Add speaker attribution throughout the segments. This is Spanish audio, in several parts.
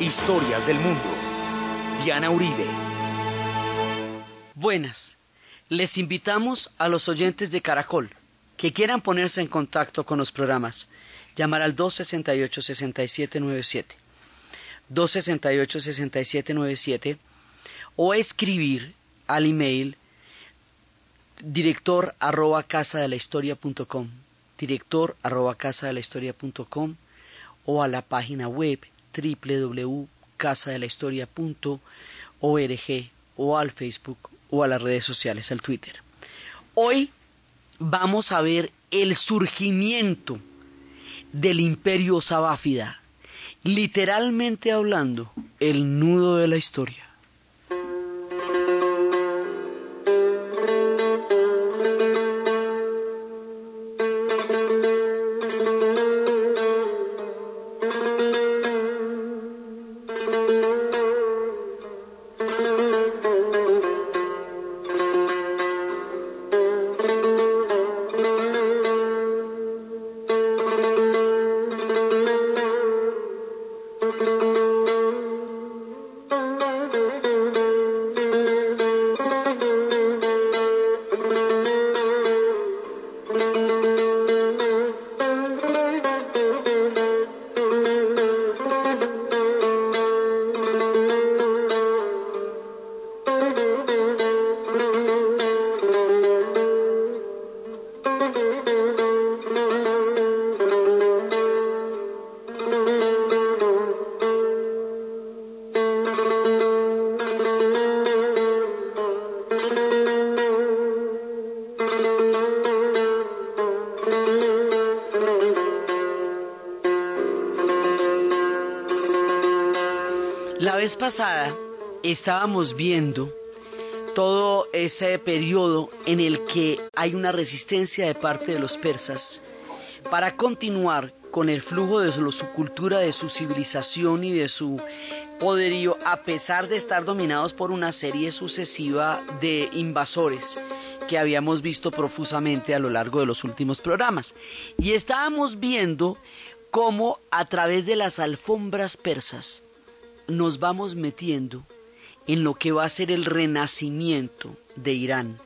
Speaker 1: Historias del mundo. Diana Uribe.
Speaker 2: Buenas. Les invitamos a los oyentes de Caracol que quieran ponerse en contacto con los programas. Llamar al 268-6797. 268-6797 o escribir al email director arroba casa de la historia punto com, director arroba casa de la historia punto com, o a la página web www.casadelahistoria.org o al Facebook o a las redes sociales, al Twitter. Hoy vamos a ver el surgimiento del imperio sabáfida, literalmente hablando, el nudo de la historia. Pasada estábamos viendo todo ese periodo en el que hay una resistencia de parte de los persas para continuar con el flujo de su cultura, de su civilización y de su poderío, a pesar de estar dominados por una serie sucesiva de invasores que habíamos visto profusamente a lo largo de los últimos programas. Y estábamos viendo cómo a través de las alfombras persas, nos vamos metiendo en lo que va a ser el renacimiento de Irán.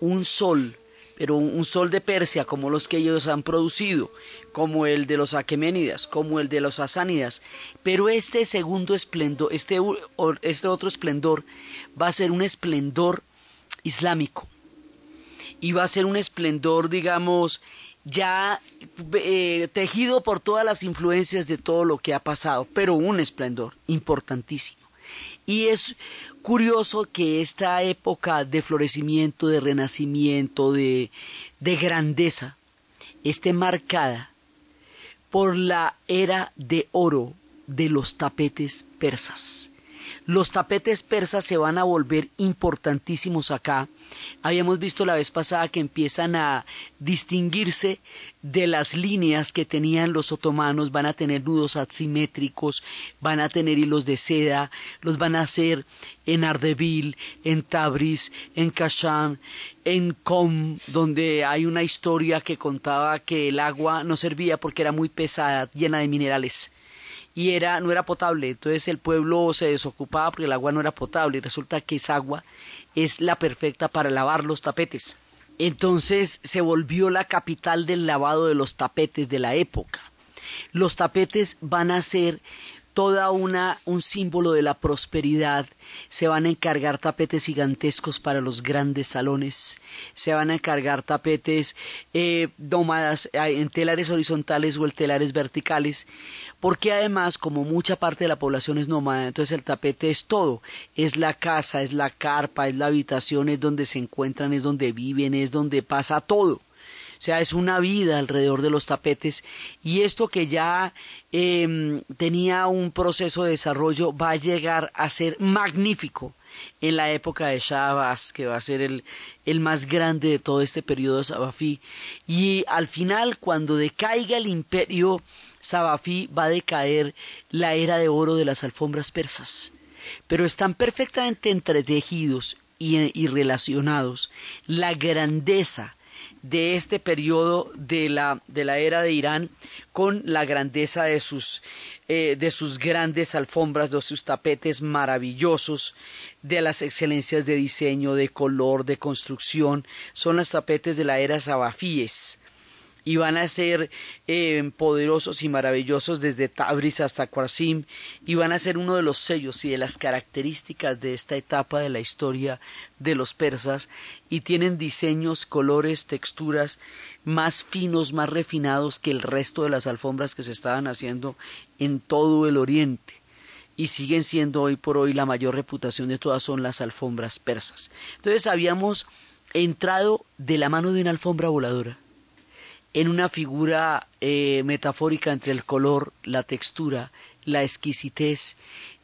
Speaker 2: Un sol, pero un sol de Persia como los que ellos han producido, como el de los Aqueménidas, como el de los Asánidas. Pero este segundo esplendor, este, este otro esplendor, va a ser un esplendor islámico. Y va a ser un esplendor, digamos, ya eh, tejido por todas las influencias de todo lo que ha pasado, pero un esplendor importantísimo. Y es curioso que esta época de florecimiento, de renacimiento, de, de grandeza, esté marcada por la era de oro de los tapetes persas. Los tapetes persas se van a volver importantísimos acá. Habíamos visto la vez pasada que empiezan a distinguirse de las líneas que tenían los otomanos, van a tener nudos asimétricos, van a tener hilos de seda, los van a hacer en Ardeville, en Tabriz, en Kasham, en Com, donde hay una historia que contaba que el agua no servía porque era muy pesada, llena de minerales y era, no era potable. Entonces el pueblo se desocupaba porque el agua no era potable y resulta que esa agua es la perfecta para lavar los tapetes. Entonces se volvió la capital del lavado de los tapetes de la época. Los tapetes van a ser toda una un símbolo de la prosperidad. Se van a encargar tapetes gigantescos para los grandes salones. Se van a encargar tapetes eh, nómadas eh, en telares horizontales o en telares verticales porque además como mucha parte de la población es nómada, entonces el tapete es todo, es la casa, es la carpa, es la habitación, es donde se encuentran, es donde viven, es donde pasa todo. O sea, es una vida alrededor de los tapetes. Y esto que ya em, tenía un proceso de desarrollo va a llegar a ser magnífico en la época de Shabas, que va a ser el, el más grande de todo este periodo de Sabafí. Y al final, cuando decaiga el imperio Sabafí va a decaer la era de oro de las alfombras persas, pero están perfectamente entretejidos y relacionados. La grandeza de este periodo de la, de la era de Irán con la grandeza de sus, eh, de sus grandes alfombras, de sus tapetes maravillosos, de las excelencias de diseño, de color, de construcción. Son los tapetes de la era Sabafíes y van a ser eh, poderosos y maravillosos desde Tabriz hasta Qasim y van a ser uno de los sellos y de las características de esta etapa de la historia de los persas y tienen diseños, colores, texturas más finos, más refinados que el resto de las alfombras que se estaban haciendo en todo el oriente y siguen siendo hoy por hoy la mayor reputación de todas son las alfombras persas. Entonces habíamos entrado de la mano de una alfombra voladora en una figura eh, metafórica entre el color, la textura, la exquisitez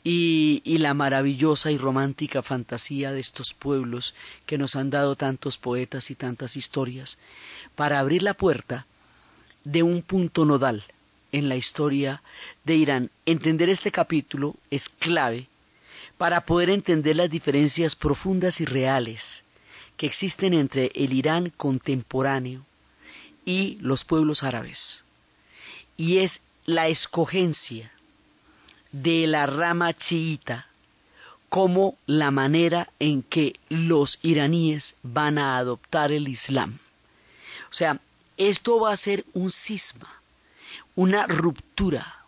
Speaker 2: y, y, la maravillosa y romántica fantasía de estos pueblos que nos han dado tantos poetas y tantas historias, para abrir la puerta de un punto nodal en la historia de Irán. Entender este capítulo es clave para poder entender las diferencias profundas y reales que existen entre el Irán contemporáneo y los pueblos árabes. Y es la escogencia de la rama chiita como la manera en que los iraníes van a adoptar el Islam. O sea, esto va a ser un cisma, una ruptura,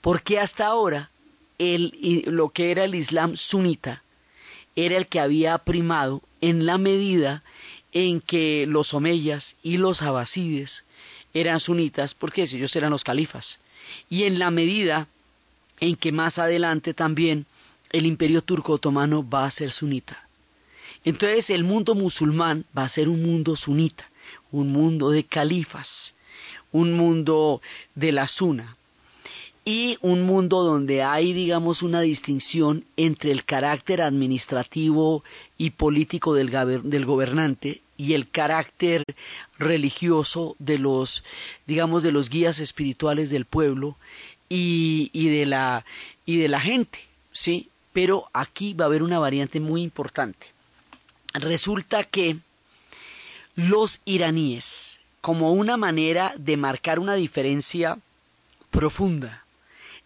Speaker 2: porque hasta ahora el, lo que era el Islam sunita era el que había primado en la medida en que los omeyas y los abasides eran sunitas, porque ellos eran los califas, y en la medida en que más adelante también el imperio turco otomano va a ser sunita. Entonces el mundo musulmán va a ser un mundo sunita, un mundo de califas, un mundo de la suna, y un mundo donde hay, digamos, una distinción entre el carácter administrativo y político del, del, gobernante y el carácter religioso de los, digamos, de los guías espirituales del pueblo y, y, de, la, y de la gente, ¿sí? Pero aquí va a haber una variante muy importante. Resulta que los iraníes, como una manera de marcar una diferencia profunda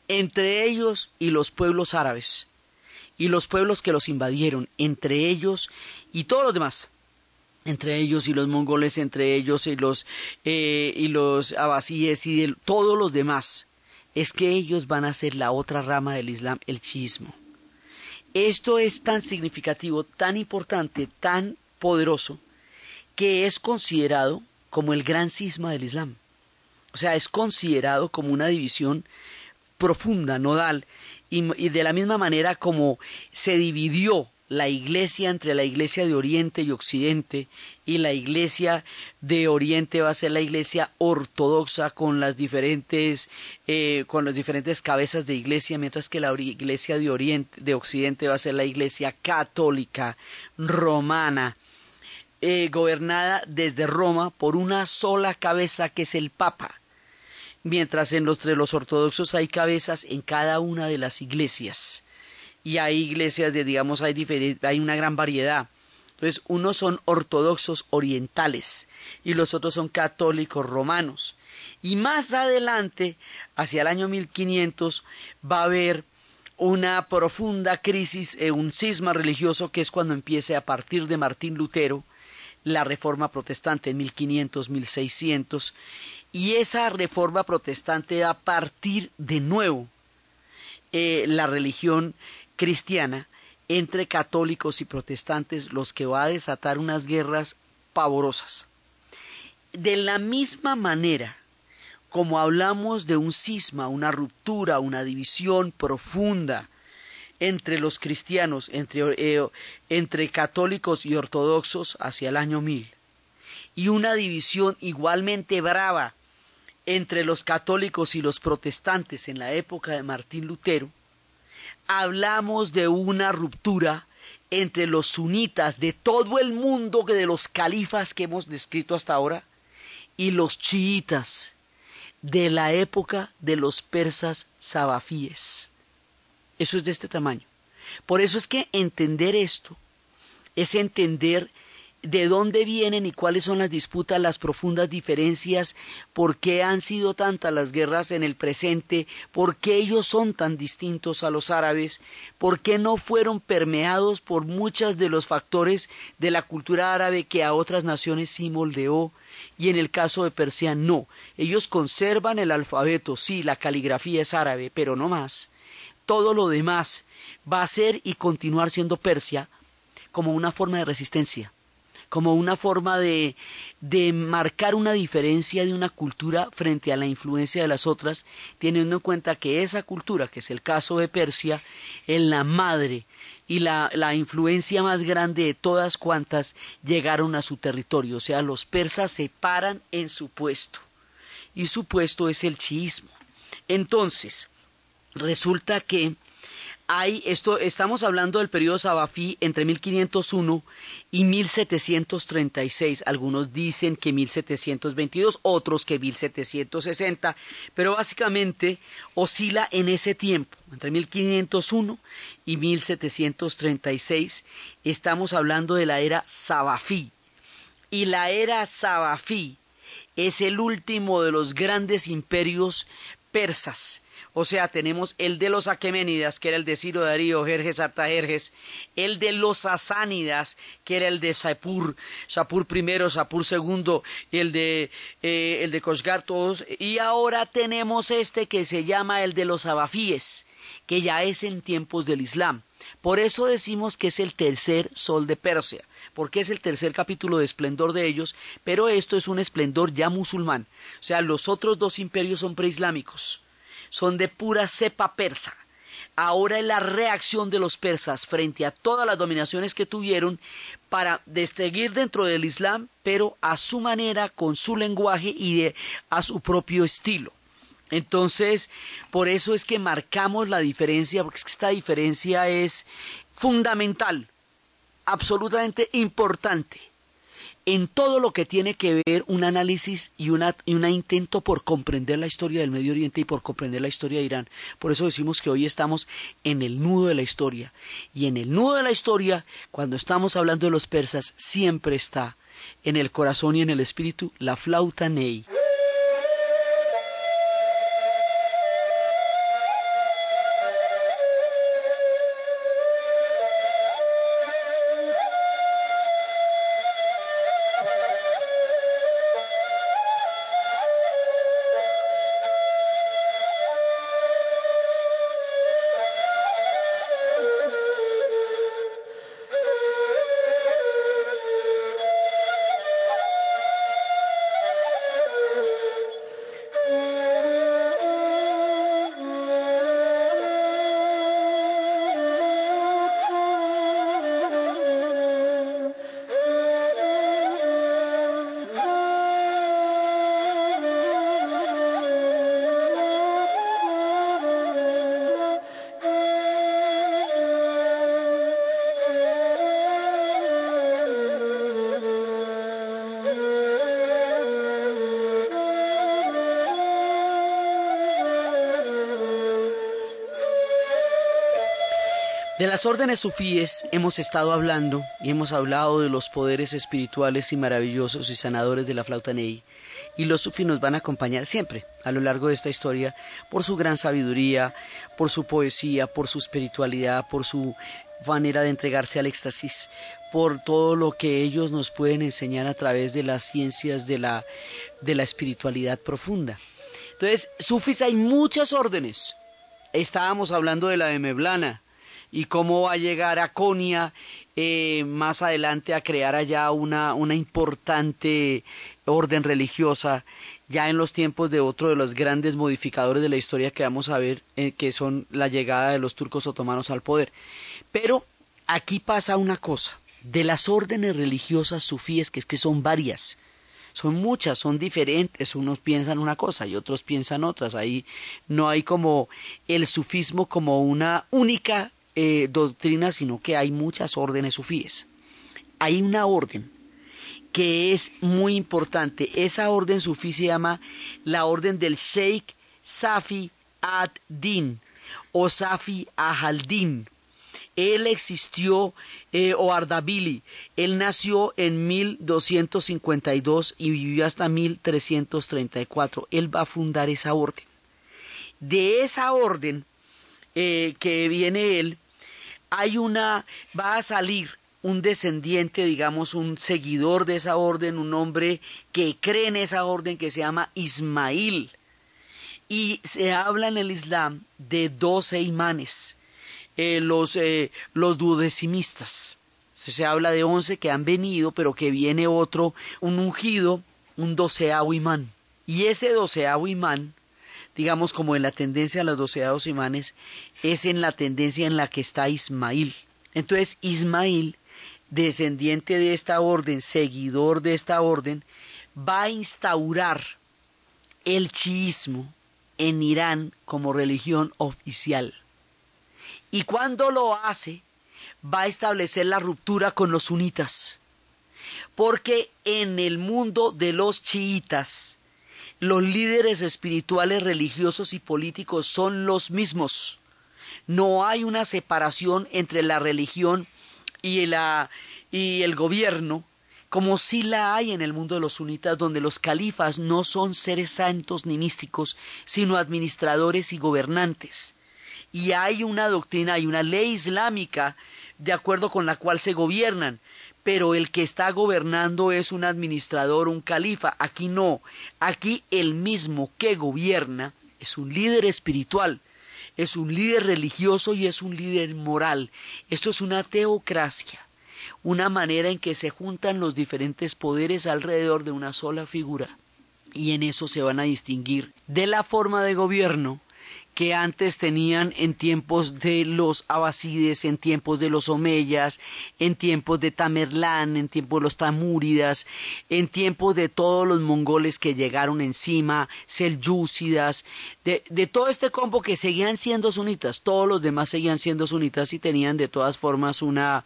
Speaker 2: entre ellos y los pueblos árabes, y los pueblos que los invadieron, entre ellos y todos los demás, entre ellos y los mongoles, entre ellos y los, eh, y los abasíes y de, todos los demás, es que ellos van a ser la otra rama del Islam, el chiismo. Esto es tan significativo, tan importante, tan poderoso, que es considerado como el gran cisma del Islam. O sea, es considerado como una división profunda, nodal, y, y de la misma manera como se dividió la iglesia entre la iglesia de Oriente y Occidente y la iglesia de Oriente va a ser la iglesia ortodoxa con las diferentes eh, con las diferentes cabezas de iglesia mientras que la iglesia de Oriente de Occidente va a ser la iglesia católica romana eh, gobernada desde Roma por una sola cabeza que es el Papa mientras entre los ortodoxos hay cabezas en cada una de las iglesias. Y hay iglesias de, digamos, hay, hay una gran variedad. Entonces, unos son ortodoxos orientales y los otros son católicos romanos. Y más adelante, hacia el año 1500, va a haber una profunda crisis, eh, un cisma religioso que es cuando empiece a partir de Martín Lutero la reforma protestante en 1500, 1600 y esa reforma protestante va a partir de nuevo eh, la religión cristiana entre católicos y protestantes, los que va a desatar unas guerras pavorosas. De la misma manera como hablamos de un cisma, una ruptura, una división profunda entre los cristianos, entre, eh, entre católicos y ortodoxos hacia el año mil, y una división igualmente brava entre los católicos y los protestantes en la época de Martín Lutero, hablamos de una ruptura entre los sunitas de todo el mundo de los califas que hemos descrito hasta ahora y los chiitas de la época de los persas sabafíes. Eso es de este tamaño. Por eso es que entender esto es entender de dónde vienen y cuáles son las disputas, las profundas diferencias, por qué han sido tantas las guerras en el presente, por qué ellos son tan distintos a los árabes, por qué no fueron permeados por muchos de los factores de la cultura árabe que a otras naciones sí moldeó, y en el caso de Persia no. Ellos conservan el alfabeto, sí, la caligrafía es árabe, pero no más. Todo lo demás va a ser y continuar siendo Persia como una forma de resistencia como una forma de, de marcar una diferencia de una cultura frente a la influencia de las otras, teniendo en cuenta que esa cultura, que es el caso de Persia, es la madre y la, la, influencia más grande de todas cuantas llegaron a su territorio. O sea, los persas se paran en su puesto. Y su puesto es el chiismo. Entonces, resulta que hay esto, estamos hablando del periodo Sabafí entre 1501 y 1736. Algunos dicen que 1722, otros que 1760, pero básicamente oscila en ese tiempo, entre 1501 y 1736. Estamos hablando de la era Sabafí. Y la era Sabafí es el último de los grandes imperios persas o sea, tenemos el de los Aqueménidas, que era el de Ciro Darío, Jerjes Artajerjes, el de los Sasánidas, que era el de Sapur, Sapur I, Sapur II, el de, eh, el de Kosgar, todos. Y ahora tenemos este que se llama el de los Abafíes, que ya es en tiempos del Islam. Por eso decimos que es el tercer sol de Persia, porque es el tercer capítulo de esplendor de ellos, pero esto es un esplendor ya musulmán. O sea, los otros dos imperios son preislámicos son de pura cepa persa. Ahora es la reacción de los persas frente a todas las dominaciones que tuvieron para seguir dentro del Islam, pero a su manera, con su lenguaje y a su propio estilo. Entonces, por eso es que marcamos la diferencia, porque esta diferencia es fundamental, absolutamente importante en todo lo que tiene que ver un análisis y, una, intento por comprender la historia del Medio Oriente y por comprender la historia de Irán. Por eso decimos que hoy estamos en el nudo de la historia. Y en el nudo de la historia, cuando estamos hablando de los persas, siempre está en el corazón y en el espíritu la flauta Ney. De las órdenes sufíes hemos estado hablando y hemos hablado de los poderes espirituales y maravillosos y sanadores de la flauta Ney. Y los sufís nos van a acompañar siempre a lo largo de esta historia por su gran sabiduría, por su poesía, por su espiritualidad, por su manera de entregarse al éxtasis, por todo lo que ellos nos pueden enseñar a través de las ciencias de la, de la espiritualidad profunda. Entonces, sufís hay muchas órdenes. Estábamos hablando de la de Meblana, y cómo va a llegar a Conia eh, más adelante a crear allá una, una importante orden religiosa ya en los tiempos de otro de los grandes modificadores de la historia que vamos a ver, eh, que son la llegada de los turcos otomanos al poder. Pero aquí pasa una cosa, de las órdenes religiosas sufíes, que es que son varias, son muchas, son diferentes, unos piensan una cosa y otros piensan otras, ahí no hay como el sufismo como una única eh, doctrina, sino que hay muchas órdenes sufíes. Hay una orden que es muy importante. Esa orden sufí se llama la orden del Sheikh Safi ad-Din o Safi Ahaldin. Él existió, eh, o Ardabili, él nació en 1252 y vivió hasta 1334. Él va a fundar esa orden. De esa orden eh, que viene él, hay una, va a salir un descendiente, digamos, un seguidor de esa orden, un hombre que cree en esa orden que se llama Ismail. Y se habla en el Islam de doce imanes, eh, los, eh, los duodecimistas. Se habla de once que han venido, pero que viene otro, un ungido, un doceavo imán. Y ese doceavo imán, digamos como en la tendencia a los doceavos imanes, es en la tendencia en la que está Ismail. Entonces Ismail, descendiente de esta orden, seguidor de esta orden, va a instaurar el chiismo en Irán como religión oficial. Y cuando lo hace, va a establecer la ruptura con los sunitas. Porque en el mundo de los chiitas, los líderes espirituales, religiosos y políticos son los mismos. No hay una separación entre la religión y, y el gobierno, como sí la hay en el mundo de los sunitas, donde los califas no son seres santos ni místicos, sino administradores y gobernantes. Y hay una doctrina, hay una ley islámica de acuerdo con la cual se gobiernan, pero el que está gobernando es un administrador, un califa. Aquí no, aquí el mismo que gobierna es un líder espiritual, es un líder religioso y es un líder moral. Esto es una teocracia una manera en que se juntan los diferentes poderes alrededor de una sola figura y en eso se van a distinguir de la forma de gobierno que antes tenían en tiempos de los abasides, en tiempos de los omeyas, en tiempos de Tamerlán, en tiempos de los tamúridas, en tiempos de todos los mongoles que llegaron encima, selyúcidas, de, de todo este combo que seguían siendo sunitas, todos los demás seguían siendo sunitas y tenían de todas formas una,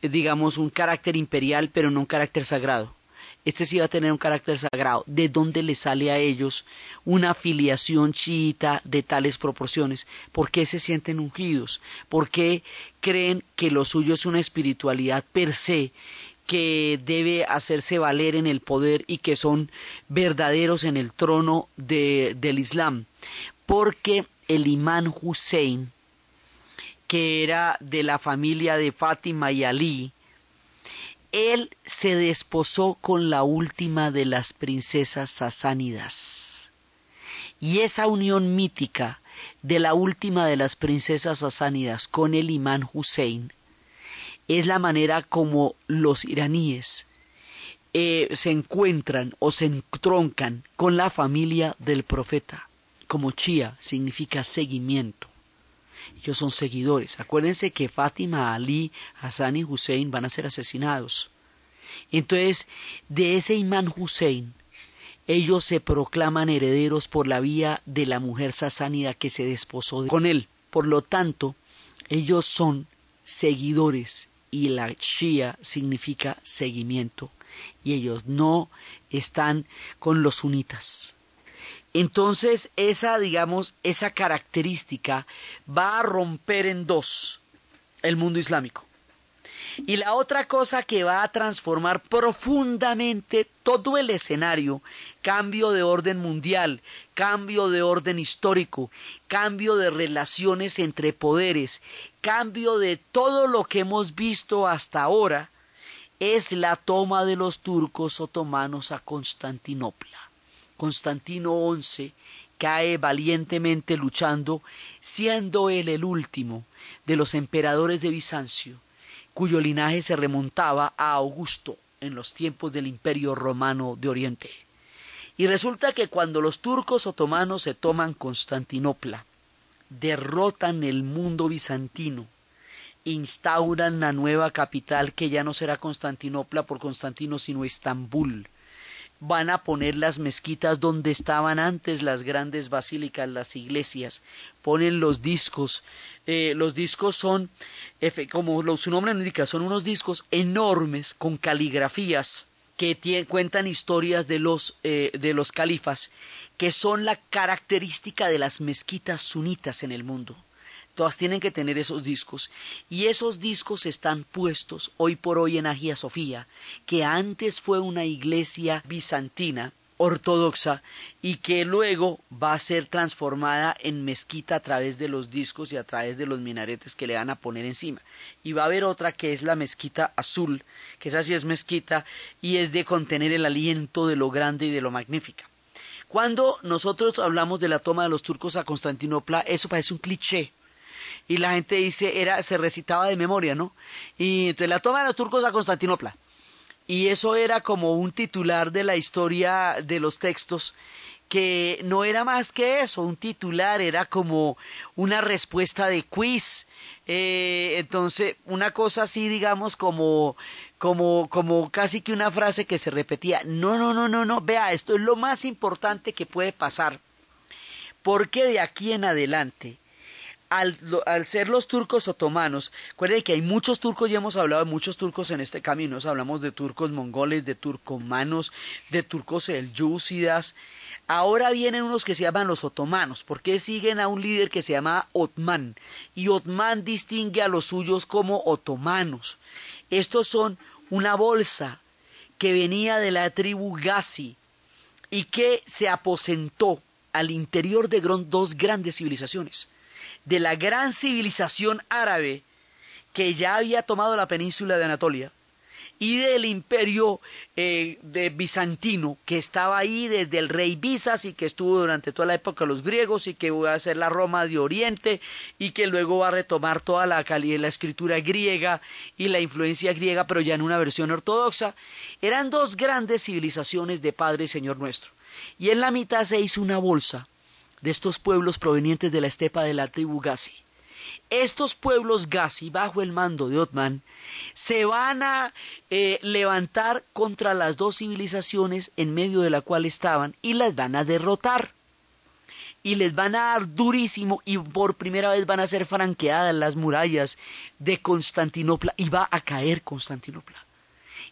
Speaker 2: digamos, un carácter imperial, pero no un carácter sagrado este sí va a tener un carácter sagrado. ¿De dónde le sale a ellos una afiliación chiita de tales proporciones? ¿Por qué se sienten ungidos? ¿Por qué creen que lo suyo es una espiritualidad per se que debe hacerse valer en el poder y que son verdaderos en el trono de, del Islam? Porque el imán Hussein, que era de la familia de Fátima y Ali, él se desposó con la última de las princesas sasánidas. Y esa unión mítica de la última de las princesas sasánidas con el imán Hussein es la manera como los iraníes eh, se encuentran o se entroncan con la familia del profeta. Como Chía significa seguimiento. Ellos son seguidores. Acuérdense que Fátima, Ali, Hassan y Hussein van a ser asesinados. Entonces, de ese imán Hussein, ellos se proclaman herederos por la vía de la mujer sasánida que se desposó con él. Por lo tanto, ellos son seguidores y la Shia significa seguimiento y ellos no están con los sunitas. Entonces, esa, digamos, esa característica va a romper en dos el mundo islámico. Y la otra cosa que va a transformar profundamente todo el escenario, cambio de orden mundial, cambio de orden histórico, cambio de relaciones entre poderes, cambio de todo lo que hemos visto hasta ahora, es la toma de los turcos otomanos a Constantinopla. Constantino XI cae valientemente luchando, siendo él el último de los emperadores de Bizancio, cuyo linaje se remontaba a Augusto en los tiempos del Imperio Romano de Oriente. Y resulta que cuando los turcos otomanos se toman Constantinopla, derrotan el mundo bizantino, instauran la nueva capital que ya no será Constantinopla por Constantino sino Estambul, van a poner las mezquitas donde estaban antes las grandes basílicas, las iglesias, ponen los discos. Eh, los discos son, como su nombre indica, son unos discos enormes con caligrafías que cuentan historias de los, eh, de los califas, que son la característica de las mezquitas sunitas en el mundo. Todas tienen que tener esos discos. Y esos discos están puestos hoy por hoy en Agia Sofía, que antes fue una iglesia bizantina ortodoxa y que luego va a ser transformada en mezquita a través de los discos y a través de los minaretes que le van a poner encima. Y va a haber otra que es la mezquita azul, que esa sí es mezquita y es de contener el aliento de lo grande y de lo magnífica. Cuando nosotros hablamos de la toma de los turcos a Constantinopla, eso parece un cliché. Y la gente dice, era, se recitaba de memoria, ¿no? Y entonces la toma de los turcos a Constantinopla y eso era como un titular de la historia de los textos que no era más que eso, un titular, era como una respuesta de quiz. Eh, entonces, una cosa así, digamos, como, como, como casi que una frase que se repetía. No, no, no, no, no, vea, esto es lo más importante que puede pasar. Porque de aquí en adelante al, ser los turcos otomanos, recuerden que hay muchos turcos, ya hemos hablado de muchos turcos en este camino, hablamos de turcos mongoles, de turcomanos, de turcos selyúcidas, ahora vienen unos que se llaman los otomanos, porque siguen a un líder que se llama Otman, y Otman distingue a los suyos como otomanos. Estos son una bolsa que venía de la tribu Gazi y que se aposentó al interior de dos grandes civilizaciones de la gran civilización árabe que ya había tomado la península de Anatolia y del imperio eh, de bizantino que estaba ahí desde el rey Bisas y que estuvo durante toda la época los griegos y que va a ser la Roma de Oriente y que luego va a retomar toda la, la escritura griega y la influencia griega pero ya en una versión ortodoxa. Eran dos grandes civilizaciones de Padre y Señor nuestro. Y en la mitad se hizo una bolsa de estos pueblos provenientes de la estepa de la tribu Gazi. Estos pueblos Gazi, bajo el mando de Otman, se van a eh, levantar contra las dos civilizaciones en medio de la cual estaban y las van a derrotar. Y les van a dar durísimo y por primera vez van a ser franqueadas las murallas de Constantinopla y va a caer Constantinopla.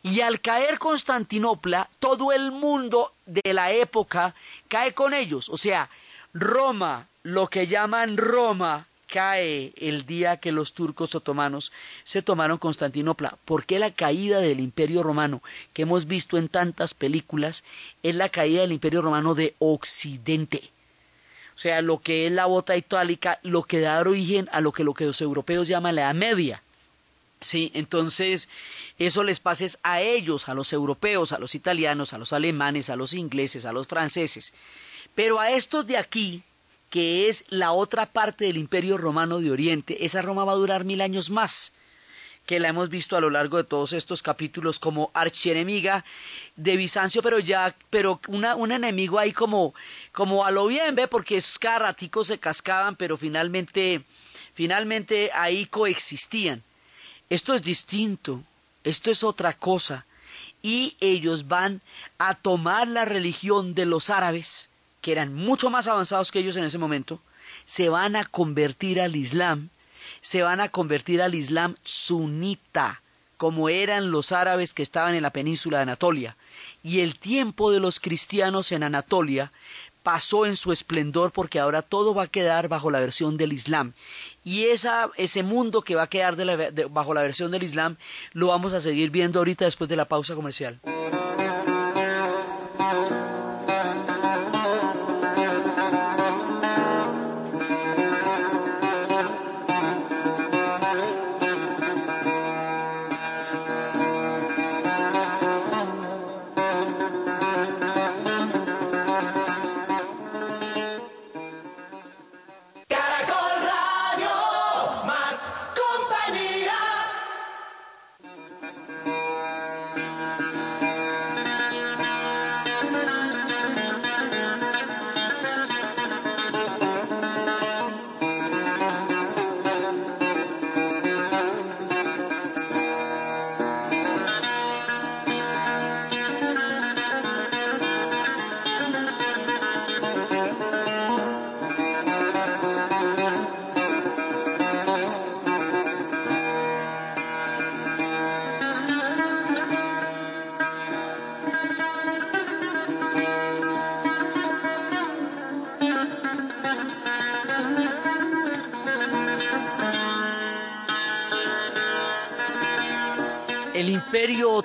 Speaker 2: Y al caer Constantinopla, todo el mundo de la época cae con ellos. O sea, Roma, lo que llaman Roma, cae el día que los turcos otomanos se tomaron Constantinopla. porque la caída del imperio romano que hemos visto en tantas películas es la caída del imperio romano de Occidente? O sea, lo que es la bota itálica, lo que da origen a lo que, lo que los europeos llaman la Edad Media. Sí, entonces eso les pases a ellos, a los europeos, a los italianos, a los alemanes, a los ingleses, a los franceses. Pero a estos de aquí, que es la otra parte del imperio romano de Oriente, esa Roma va a durar mil años más que la hemos visto a lo largo de todos estos capítulos como archienemiga de Bizancio, pero ya, pero un enemigo ahí como, como a lo bien, ve, porque esos cada se cascaban, pero finalmente, finalmente ahí coexistían. Esto es distinto, esto es otra cosa, y ellos van a tomar la religión de los árabes, que eran mucho más avanzados que ellos en ese momento, se van a convertir al Islam, se van a convertir al Islam sunita, como eran los árabes que estaban en la península de Anatolia. Y el tiempo de los cristianos en Anatolia pasó en su esplendor porque ahora todo va a quedar bajo la versión del Islam. Y esa, ese mundo que va a quedar bajo la versión del Islam lo vamos a seguir viendo ahorita después de la pausa comercial.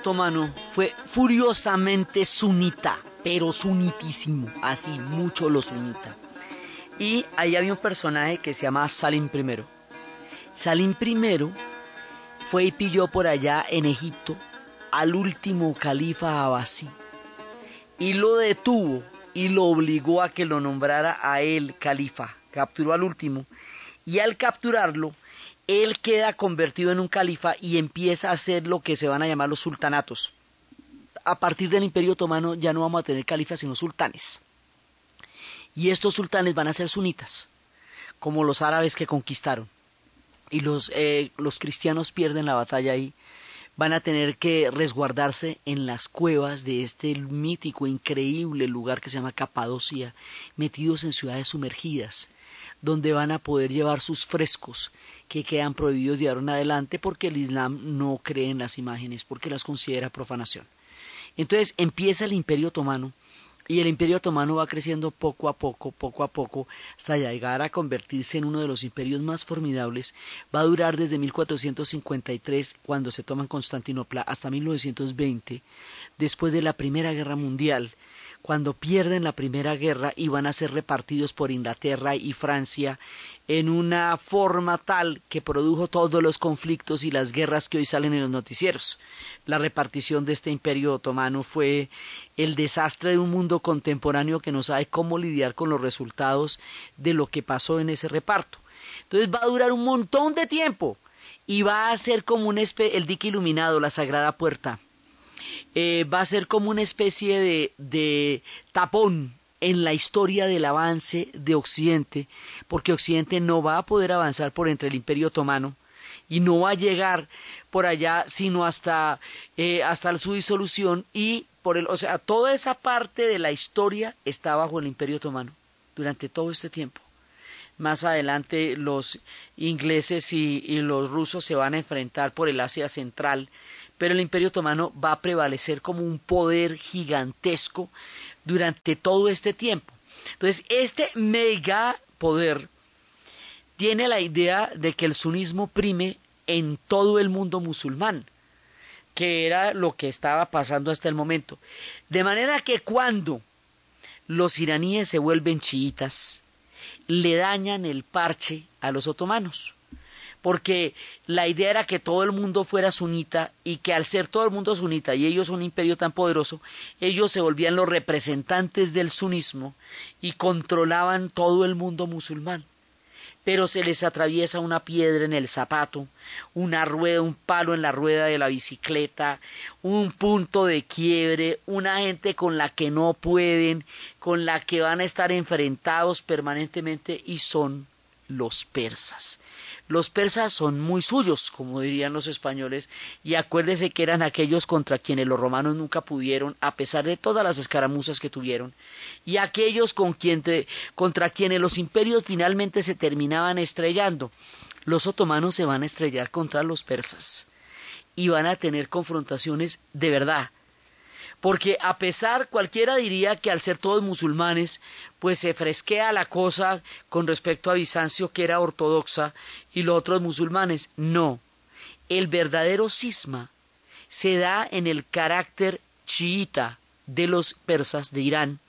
Speaker 2: Otomano fue furiosamente sunita, pero sunitísimo, así mucho lo sunita. Y ahí había un personaje que se llama Salim I. Salim I fue y pilló por allá en Egipto al último califa Abbasí y lo detuvo y lo obligó a que lo nombrara a él califa. Capturó al último y al capturarlo él queda convertido en un califa y empieza a hacer lo que se van a llamar los sultanatos. A partir del Imperio Otomano ya no vamos a tener califas sino sultanes. Y estos sultanes van a ser sunitas, como los árabes que conquistaron. Y los, eh, los cristianos pierden la batalla ahí. Van a tener que resguardarse en las cuevas de este mítico, increíble lugar que se llama Capadocia, metidos en ciudades sumergidas, donde van a poder llevar sus frescos que quedan prohibidos de ahora en adelante porque el Islam no cree en las imágenes, porque las considera profanación. Entonces empieza el Imperio Otomano y el Imperio Otomano va creciendo poco a poco, poco a poco, hasta llegar a convertirse en uno de los imperios más formidables. Va a durar desde 1453, cuando se toma Constantinopla, hasta 1920, después de la Primera Guerra Mundial, cuando pierden la Primera Guerra y van a ser repartidos por Inglaterra y Francia en una forma tal que produjo todos los conflictos y las guerras que hoy salen en los noticieros. La repartición de este imperio otomano fue el desastre de un mundo contemporáneo que no sabe cómo lidiar con los resultados de lo que pasó en ese reparto. Entonces va a durar un montón de tiempo y va a ser como un el dique iluminado, la sagrada puerta. Eh, va a ser como una especie de, de tapón en la historia del avance de Occidente, porque Occidente no va a poder avanzar por entre el Imperio Otomano y no va a llegar por allá sino hasta, eh, hasta su disolución y por el, o sea, toda esa parte de la historia está bajo el Imperio Otomano durante todo este tiempo. Más adelante los ingleses y, y los rusos se van a enfrentar por el Asia Central, pero el Imperio Otomano va a prevalecer como un poder gigantesco durante todo este tiempo. Entonces, este mega poder tiene la idea de que el sunismo prime en todo el mundo musulmán, que era lo que estaba pasando hasta el momento. De manera que cuando los iraníes se vuelven chiitas, le dañan el parche a los otomanos porque la idea era que todo el mundo fuera sunita y que al ser todo el mundo sunita y ellos un imperio tan poderoso, ellos se volvían los representantes del sunismo y controlaban todo el mundo musulmán. Pero se les atraviesa una piedra en el zapato, una rueda, un palo en la rueda de la bicicleta, un punto de quiebre, una gente con la que no pueden, con la que van a estar enfrentados permanentemente y son los persas. Los persas son muy suyos, como dirían los españoles, y acuérdese que eran aquellos contra quienes los romanos nunca pudieron, a pesar de todas las escaramuzas que tuvieron, y aquellos con contra quienes los imperios finalmente se terminaban estrellando. Los otomanos se van a estrellar contra los persas y van a tener confrontaciones de verdad, porque a pesar, cualquiera diría que al ser todos musulmanes, pues se fresquea la cosa con respecto a Bizancio, que era ortodoxa, y los otros musulmanes. No. El verdadero cisma se da en el carácter chiita de los persas de Irán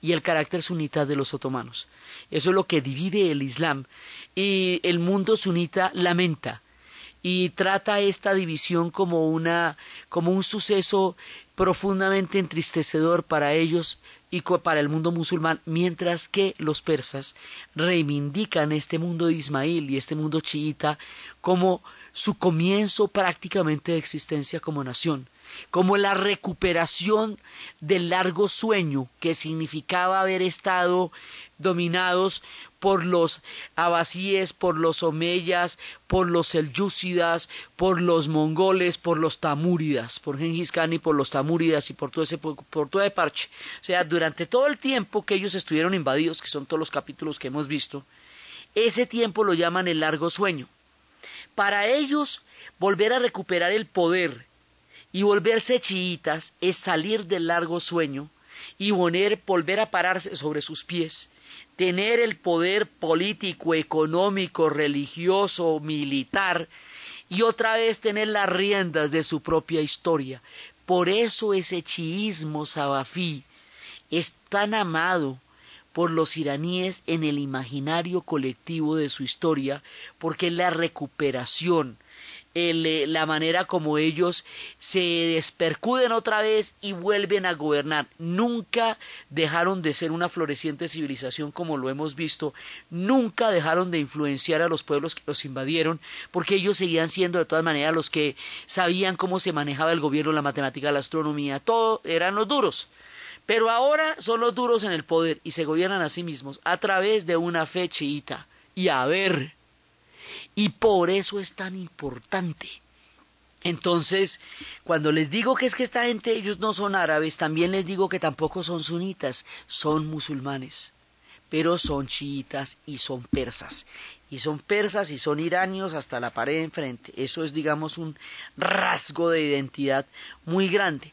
Speaker 2: y el carácter sunita de los otomanos. Eso es lo que divide el Islam. Y el mundo sunita lamenta y trata esta división como una como un suceso profundamente entristecedor para ellos y para el mundo musulmán, mientras que los persas reivindican este mundo de Ismail y este mundo chiita como su comienzo prácticamente de existencia como nación, como la recuperación del largo sueño que significaba haber estado dominados por los abasíes, por los omeyas, por los selyúcidas, por los mongoles, por los tamúridas, por Gengis Khan y por los tamúridas y por todo ese por todo ese parche. O sea, durante todo el tiempo que ellos estuvieron invadidos, que son todos los capítulos que hemos visto, ese tiempo lo llaman el largo sueño. Para ellos, volver a recuperar el poder y volverse chiitas es salir del largo sueño y volver a pararse sobre sus pies tener el poder político, económico, religioso, militar y otra vez tener las riendas de su propia historia. Por eso ese chiismo sabafí es tan amado por los iraníes en el imaginario colectivo de su historia, porque la recuperación, eh, la manera como ellos se despercuden otra vez y vuelven a gobernar. Nunca dejaron de ser una floreciente civilización como lo hemos visto, nunca dejaron de influenciar a los pueblos que los invadieron, porque ellos seguían siendo de todas maneras los que sabían cómo se manejaba el gobierno, la matemática, la astronomía, todo eran los duros. Pero ahora son los duros en el poder y se gobiernan a sí mismos a través de una fe chiita. Y a ver, y por eso es tan importante. Entonces, cuando les digo que es que esta gente, ellos no son árabes, también les digo que tampoco son sunitas, son musulmanes, pero son chiitas y son persas. Y son persas y son iranios hasta la pared enfrente. Eso es, digamos, un rasgo de identidad muy grande.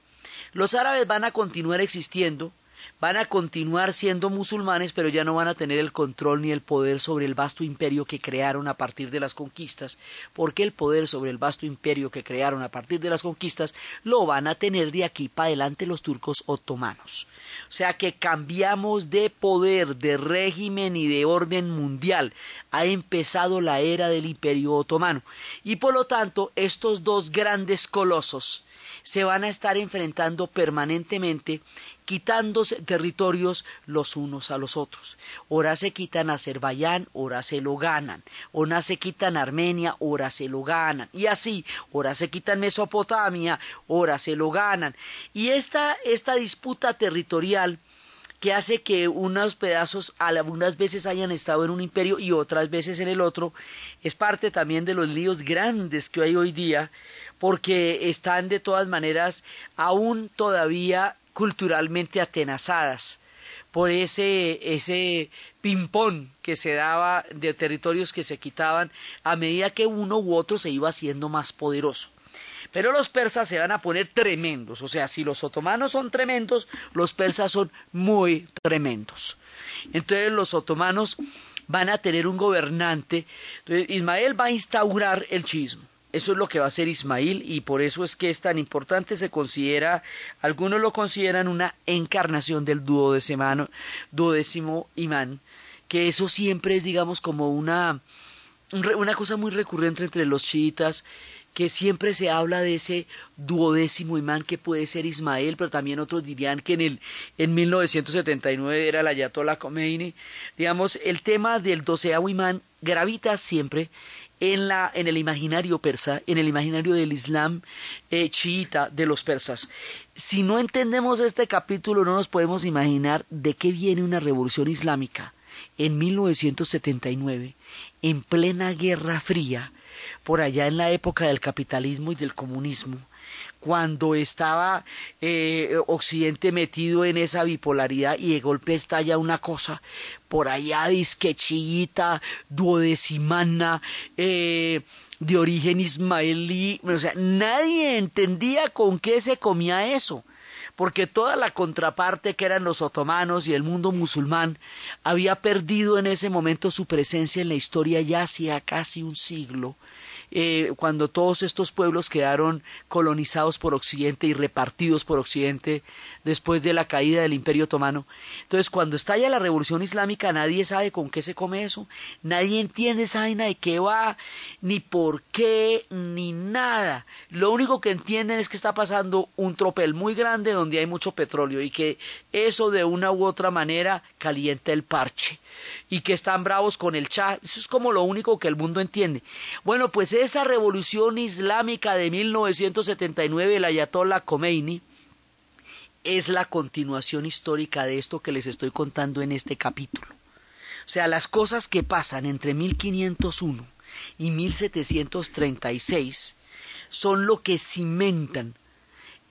Speaker 2: Los árabes van a continuar existiendo, van a continuar siendo musulmanes, pero ya no van a tener el control ni el poder sobre el vasto imperio que crearon a partir de las conquistas, porque el poder sobre el vasto imperio que crearon a partir de las conquistas lo van a tener de aquí para adelante los turcos otomanos. O sea que cambiamos de poder, de régimen y de orden mundial. Ha empezado la era del imperio otomano. Y por lo tanto, estos dos grandes colosos se van a estar enfrentando permanentemente quitándose territorios los unos a los otros. Ora se quitan Azerbaiyán, ora se lo ganan. Ora se quitan Armenia, ora se lo ganan. Y así, ora se quitan Mesopotamia, ora se lo ganan. Y esta, esta disputa territorial que hace que unos pedazos algunas veces hayan estado en un imperio y otras veces en el otro, es parte también de los líos grandes que hay hoy día, porque están de todas maneras aún todavía culturalmente atenazadas por ese, ese ping-pong que se daba de territorios que se quitaban a medida que uno u otro se iba haciendo más poderoso. Pero los persas se van a poner tremendos, o sea, si los otomanos son tremendos, los persas son muy tremendos. Entonces los otomanos van a tener un gobernante, Ismael va a instaurar el chismo. Eso es lo que va a hacer Ismail y por eso es que es tan importante, se considera, algunos lo consideran una encarnación del duodécimo, duodécimo imán, que eso siempre es, digamos, como una, una cosa muy recurrente entre los chiitas, que siempre se habla de ese duodécimo imán que puede ser Ismael, pero también otros dirían que en el en 1979 era el Ayatollah Khomeini. Digamos, el tema del doceavo imán gravita siempre en, la, en el imaginario persa, en el imaginario del Islam eh, chiita de los persas. Si no entendemos este capítulo, no nos podemos imaginar de qué viene una revolución islámica en 1979, en plena Guerra Fría, por allá en la época del capitalismo y del comunismo, cuando estaba eh, Occidente metido en esa bipolaridad y de golpe estalla una cosa por allá disque chiita, duodecimana, eh, de origen ismaelí, o sea, nadie entendía con qué se comía eso porque toda la contraparte que eran los otomanos y el mundo musulmán había perdido en ese momento su presencia en la historia ya hacía casi un siglo eh, cuando todos estos pueblos quedaron colonizados por Occidente y repartidos por Occidente después de la caída del Imperio Otomano. Entonces, cuando estalla la Revolución Islámica, nadie sabe con qué se come eso, nadie entiende esa vaina de qué va, ni por qué, ni nada. Lo único que entienden es que está pasando un tropel muy grande donde hay mucho petróleo y que eso de una u otra manera calienta el parche y que están bravos con el Shah. Eso es como lo único que el mundo entiende. Bueno, pues esa revolución islámica de 1979, el Ayatollah Khomeini, es la continuación histórica de esto que les estoy contando en este capítulo. O sea, las cosas que pasan entre 1501 y 1736 son lo que cimentan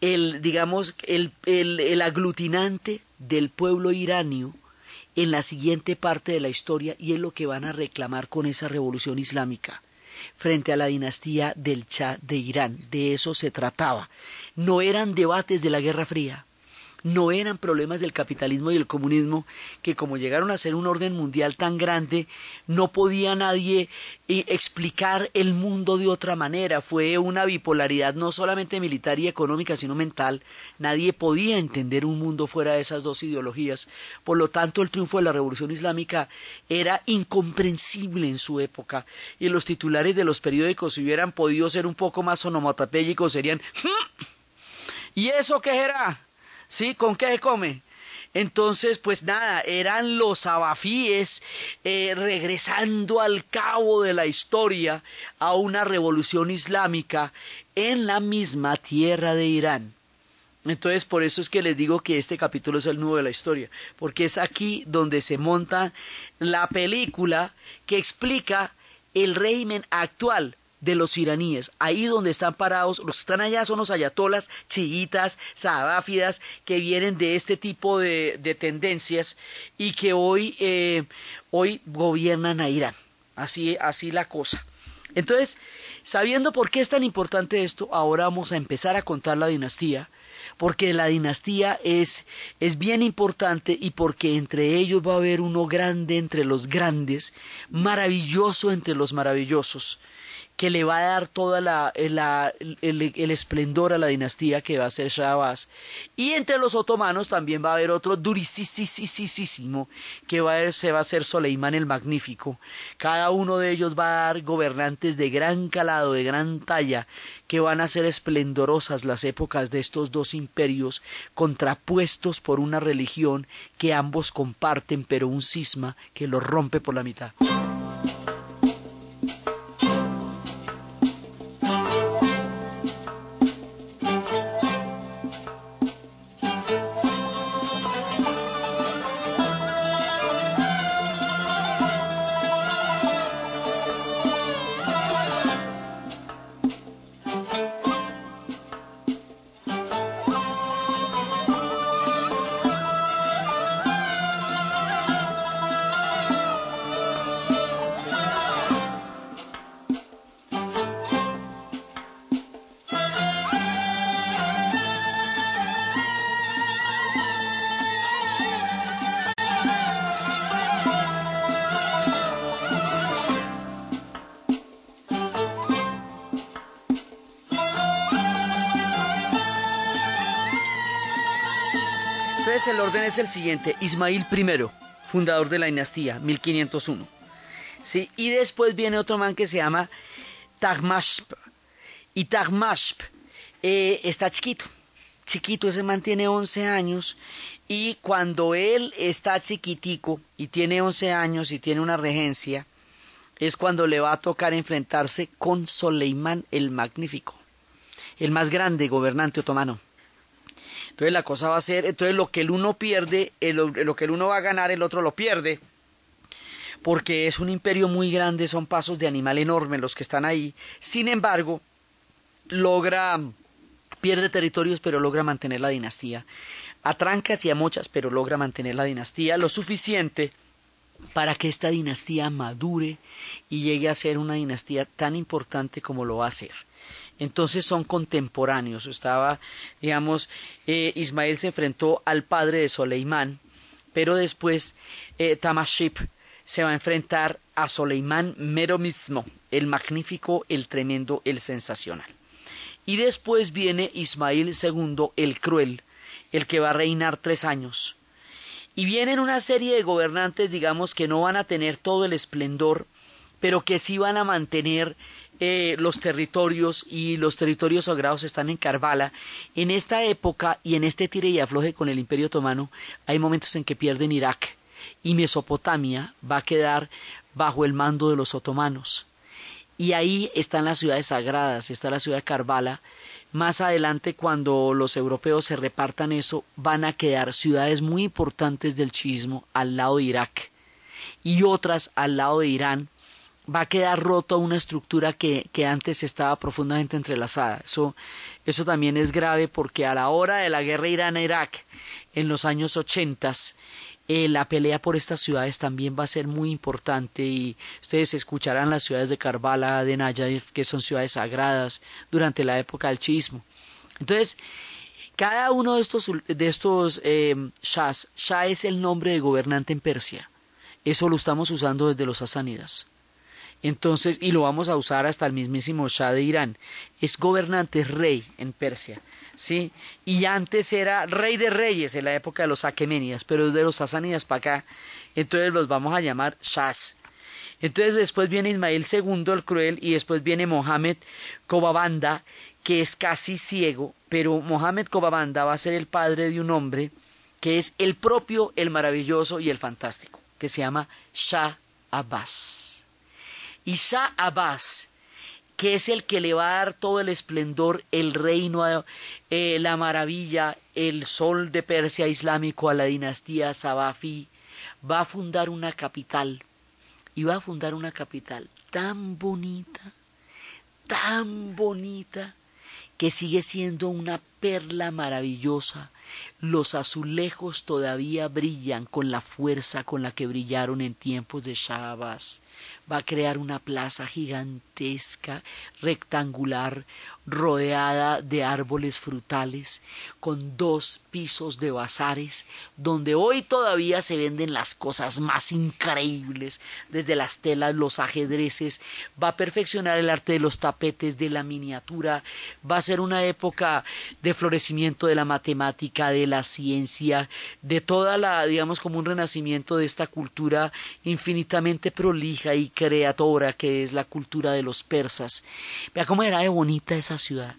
Speaker 2: el, digamos, el, el, el aglutinante del pueblo iranio en la siguiente parte de la historia y es lo que van a reclamar con esa revolución islámica frente a la dinastía del Shah de Irán. De eso se trataba. No eran debates de la Guerra Fría, no eran problemas del capitalismo y el comunismo que como llegaron a ser un orden mundial tan grande, no podía nadie eh, explicar el mundo de otra manera. Fue una bipolaridad no solamente militar y económica, sino mental. Nadie podía entender un mundo fuera de esas dos ideologías. Por lo tanto, el triunfo de la revolución islámica era incomprensible en su época. Y los titulares de los periódicos, si hubieran podido ser un poco más onomatopéyicos, serían hmm, ¿Y eso qué era? ¿Sí? ¿Con qué se come? Entonces, pues nada, eran los abafíes eh, regresando al cabo de la historia a una revolución islámica en la misma tierra de Irán. Entonces, por eso es que les digo que este capítulo es el nudo de la historia, porque es aquí donde se monta la película que explica el régimen actual de los iraníes. Ahí donde están parados, los que están allá son los ayatolas, chiitas, sabáfidas, que vienen de este tipo de, de tendencias y que hoy, eh, hoy gobiernan a Irán. Así, así la cosa. Entonces, sabiendo por qué es tan importante esto, ahora vamos a empezar a contar la dinastía, porque la dinastía es, es bien importante y porque entre ellos va a haber uno grande entre los grandes, maravilloso entre los maravillosos que le va a dar toda la, el, el, esplendor a la dinastía que va a ser Shahbaz. Y entre los otomanos también va a haber otro durisísimo que va a, se va a ser Soleimán el Magnífico. Cada uno de ellos va a dar gobernantes de gran calado, de gran talla, que van a ser esplendorosas las épocas de estos dos imperios, contrapuestos por una religión que ambos comparten, pero un cisma que los rompe por la mitad. Es el siguiente. Ismail I, fundador de la dinastía, 1501. ¿Sí? Y después viene otro man que se llama Tagmashp. Y Tagmashp eh, está chiquito. Chiquito, ese man tiene 11 años. Y cuando él está chiquitico y tiene 11 años y tiene una regencia, es cuando le va a tocar enfrentarse con Soleimán el Magnífico, el más grande gobernante otomano. Entonces la cosa va a ser, entonces lo que el uno pierde, lo que el uno va a ganar, el otro lo pierde, porque es un imperio muy grande, son pasos de animal enormes los que están ahí. Sin embargo, logra, pierde territorios, pero logra mantener la dinastía. A trancas y a mochas, pero logra mantener la dinastía lo suficiente para que esta dinastía madure y llegue a ser una dinastía tan importante como lo va a ser entonces son contemporáneos. Estaba, digamos, eh, Ismael se enfrentó al padre de Soleimán, pero después eh, Tamaship se va a enfrentar a Soleimán mero mismo, el magnífico, el tremendo, el sensacional. Y después viene Ismael II el cruel, el que va a reinar tres años. Y vienen una serie de gobernantes, digamos, que no van a tener todo el esplendor, pero que sí van a mantener eh, los territorios y los territorios sagrados están en Karbala. En esta época y en este tire y afloje con el Imperio Otomano, hay momentos en que pierden Irak y Mesopotamia va a quedar bajo el mando de los otomanos. Y ahí están las ciudades sagradas, está la ciudad de Karbala. Más adelante, cuando los europeos se repartan eso, van a quedar ciudades muy importantes del chiismo al lado de Irak y otras al lado de Irán va a quedar roto una estructura que, que, antes estaba profundamente entrelazada. Eso, eso también es grave porque a la hora de la guerra Irán-Irak, en los años ochentas, eh, la pelea por estas ciudades también va a ser muy importante y ustedes escucharán las ciudades de Karbala, de Nayaif, que son ciudades sagradas durante la época del chiismo. Entonces, Cada uno de estos, de estos eh, shah es el nombre de gobernante en Persia. Eso lo estamos usando desde los sasánidas. Entonces, y lo vamos a usar hasta el mismísimo Shah de Irán. Es gobernante, rey en Persia. ¿sí? Y antes era rey de reyes en la época de los aquemenidas, pero de los sasánidas para acá, entonces los vamos a llamar shahs. Entonces después viene Ismael II el cruel y después viene Mohamed Kobabanda, que es casi ciego, pero Mohamed Kobabanda va a ser el padre de un hombre que es el propio, el maravilloso y el fantástico, que se llama Shah Abbas. Shah Abbas, que es el que le va a dar todo el esplendor, el reino, eh, la maravilla, el sol de Persia islámico a la dinastía Sabafi, va a fundar una capital y va a fundar una capital tan bonita, tan bonita, que sigue siendo una perla maravillosa. Los azulejos todavía brillan con la fuerza con la que brillaron en tiempos de Shabas. Va a crear una plaza gigantesca, rectangular, rodeada de árboles frutales, con dos pisos de bazares, donde hoy todavía se venden las cosas más increíbles, desde las telas, los ajedrezes, va a perfeccionar el arte de los tapetes, de la miniatura, va a ser una época de florecimiento de la matemática, de la ciencia, de toda la, digamos, como un renacimiento de esta cultura infinitamente prolija y creadora que es la cultura de los persas. Vea cómo era de bonita esa ciudad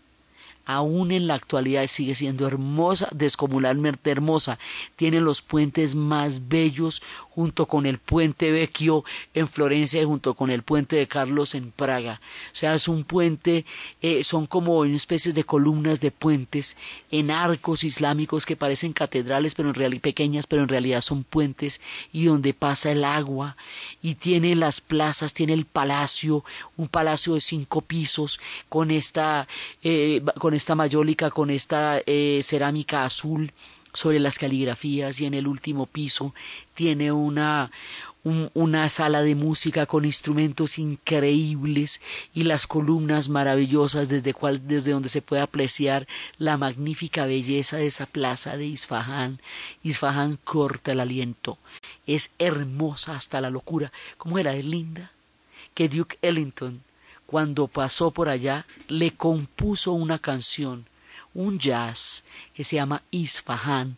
Speaker 2: aún en la actualidad sigue siendo hermosa, descomunalmente hermosa. Tiene los puentes más bellos junto con el puente Vecchio en Florencia y junto con el puente de Carlos en Praga. O sea, es un puente, eh, son como una especie de columnas de puentes en arcos islámicos que parecen catedrales pero en realidad pequeñas, pero en realidad son puentes y donde pasa el agua y tiene las plazas, tiene el palacio, un palacio de cinco pisos con esta, eh, esta mayólica, con esta eh, cerámica azul sobre las caligrafías y en el último piso tiene una, una sala de música con instrumentos increíbles y las columnas maravillosas desde, desde donde se puede apreciar la magnífica belleza de esa plaza de Isfahan. Isfahan corta el aliento. Es hermosa hasta la locura. ¿Cómo era de linda? Que Duke Ellington, cuando pasó por allá, le compuso una canción un jazz que se llama Isfahan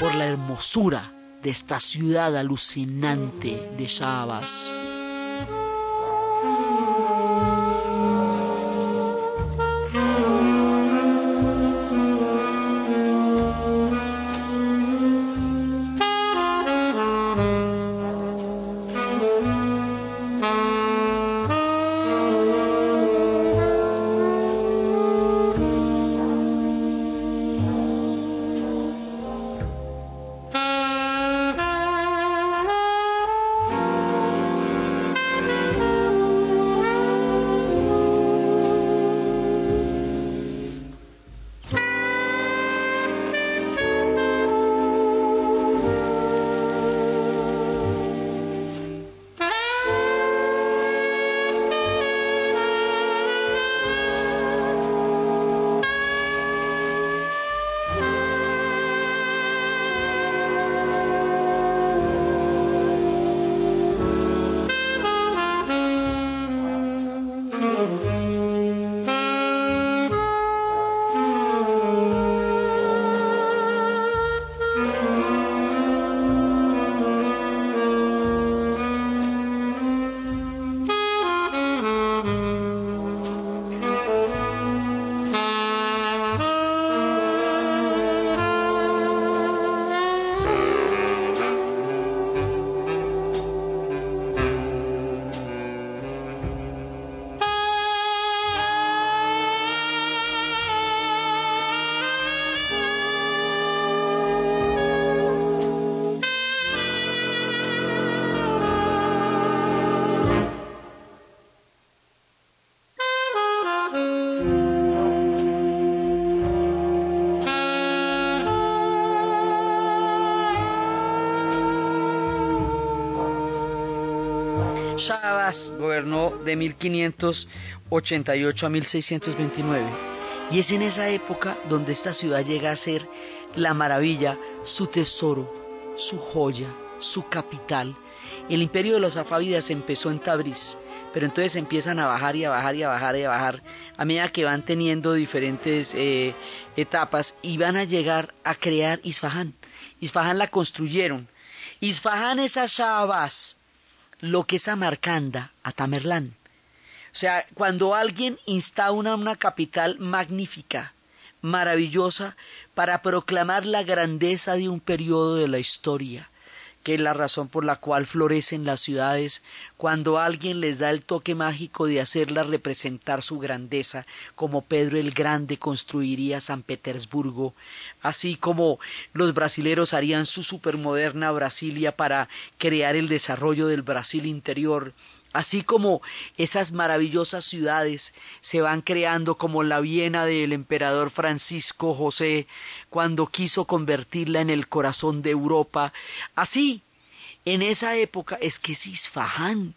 Speaker 2: por la hermosura de esta ciudad alucinante de Shabas. Shabas gobernó de 1588 a 1629 Y es en esa época donde esta ciudad llega a ser la maravilla, su tesoro, su joya, su capital. El imperio de los afávidas empezó en Tabriz, pero entonces empiezan a bajar y a bajar y a bajar y a bajar a medida que van teniendo diferentes eh, etapas y van a llegar a crear Isfahan. Isfahan la construyeron. Isfahan es a Shahabaz, lo que es a Marcanda, a Tamerlán. O sea, cuando alguien instaura una capital magnífica, maravillosa, para proclamar la grandeza de un periodo de la historia, que es la razón por la cual florecen las ciudades cuando alguien les da el toque mágico de hacerlas representar su grandeza, como Pedro el Grande construiría San Petersburgo, así como los brasileros harían su supermoderna Brasilia para crear el desarrollo del Brasil interior, Así como esas maravillosas ciudades se van creando como la Viena del emperador Francisco José cuando quiso convertirla en el corazón de Europa, así en esa época es que es Isfahán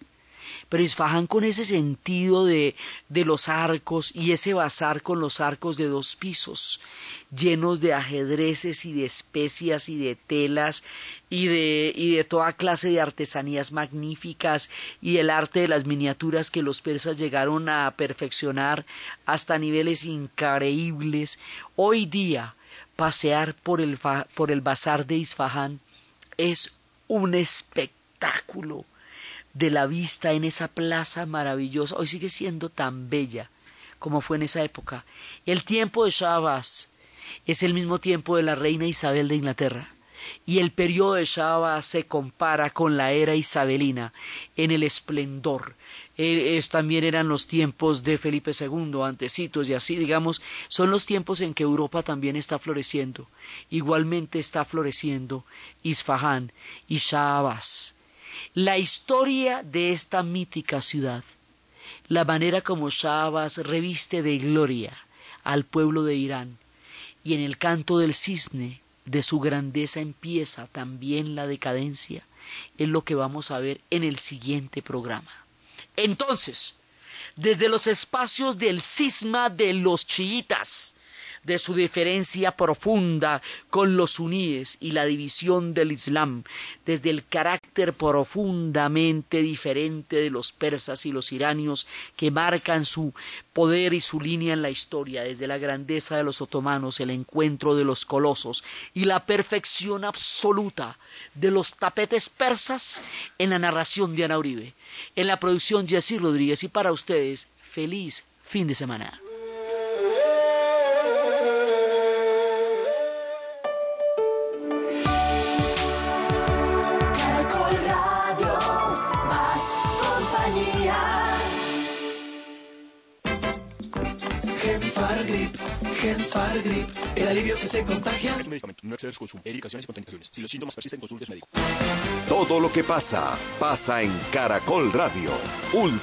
Speaker 2: pero Isfahán con ese sentido de, de los arcos y ese bazar con los arcos de dos pisos, llenos de ajedrezes y de especias y de telas y de, y de toda clase de artesanías magníficas y el arte de las miniaturas que los persas llegaron a perfeccionar hasta niveles increíbles. Hoy día, pasear por el, por el bazar de Isfahán es un espectáculo de la vista en esa plaza maravillosa, hoy sigue siendo tan bella como fue en esa época. El tiempo de Shabas es el mismo tiempo de la reina Isabel de Inglaterra, y el periodo de Shabas se compara con la era isabelina en el esplendor. Eh, es, también eran los tiempos de Felipe II, antecitos y así, digamos, son los tiempos en que Europa también está floreciendo. Igualmente está floreciendo Isfahán y Shabas la historia de esta mítica ciudad, la manera como Shabas reviste de gloria al pueblo de Irán, y en el canto del cisne de su grandeza empieza también la decadencia, es lo que vamos a ver en el siguiente programa. Entonces, desde los espacios del cisma de los chiitas, de su diferencia profunda con los suníes y la división del Islam, desde el carácter profundamente diferente de los persas y los iranios que marcan su poder y su línea en la historia, desde la grandeza de los otomanos, el encuentro de los colosos y la perfección absoluta de los tapetes persas en la narración de Ana Uribe, en la producción Jessy Rodríguez y para ustedes, feliz fin de semana.
Speaker 1: Grip, el alivio que se contagia. Es medicamento, no exceder su consumo. Ericaciones y contraindicaciones. Si los síntomas persisten, consulte a su médico. Todo lo que pasa, pasa en Caracol Radio.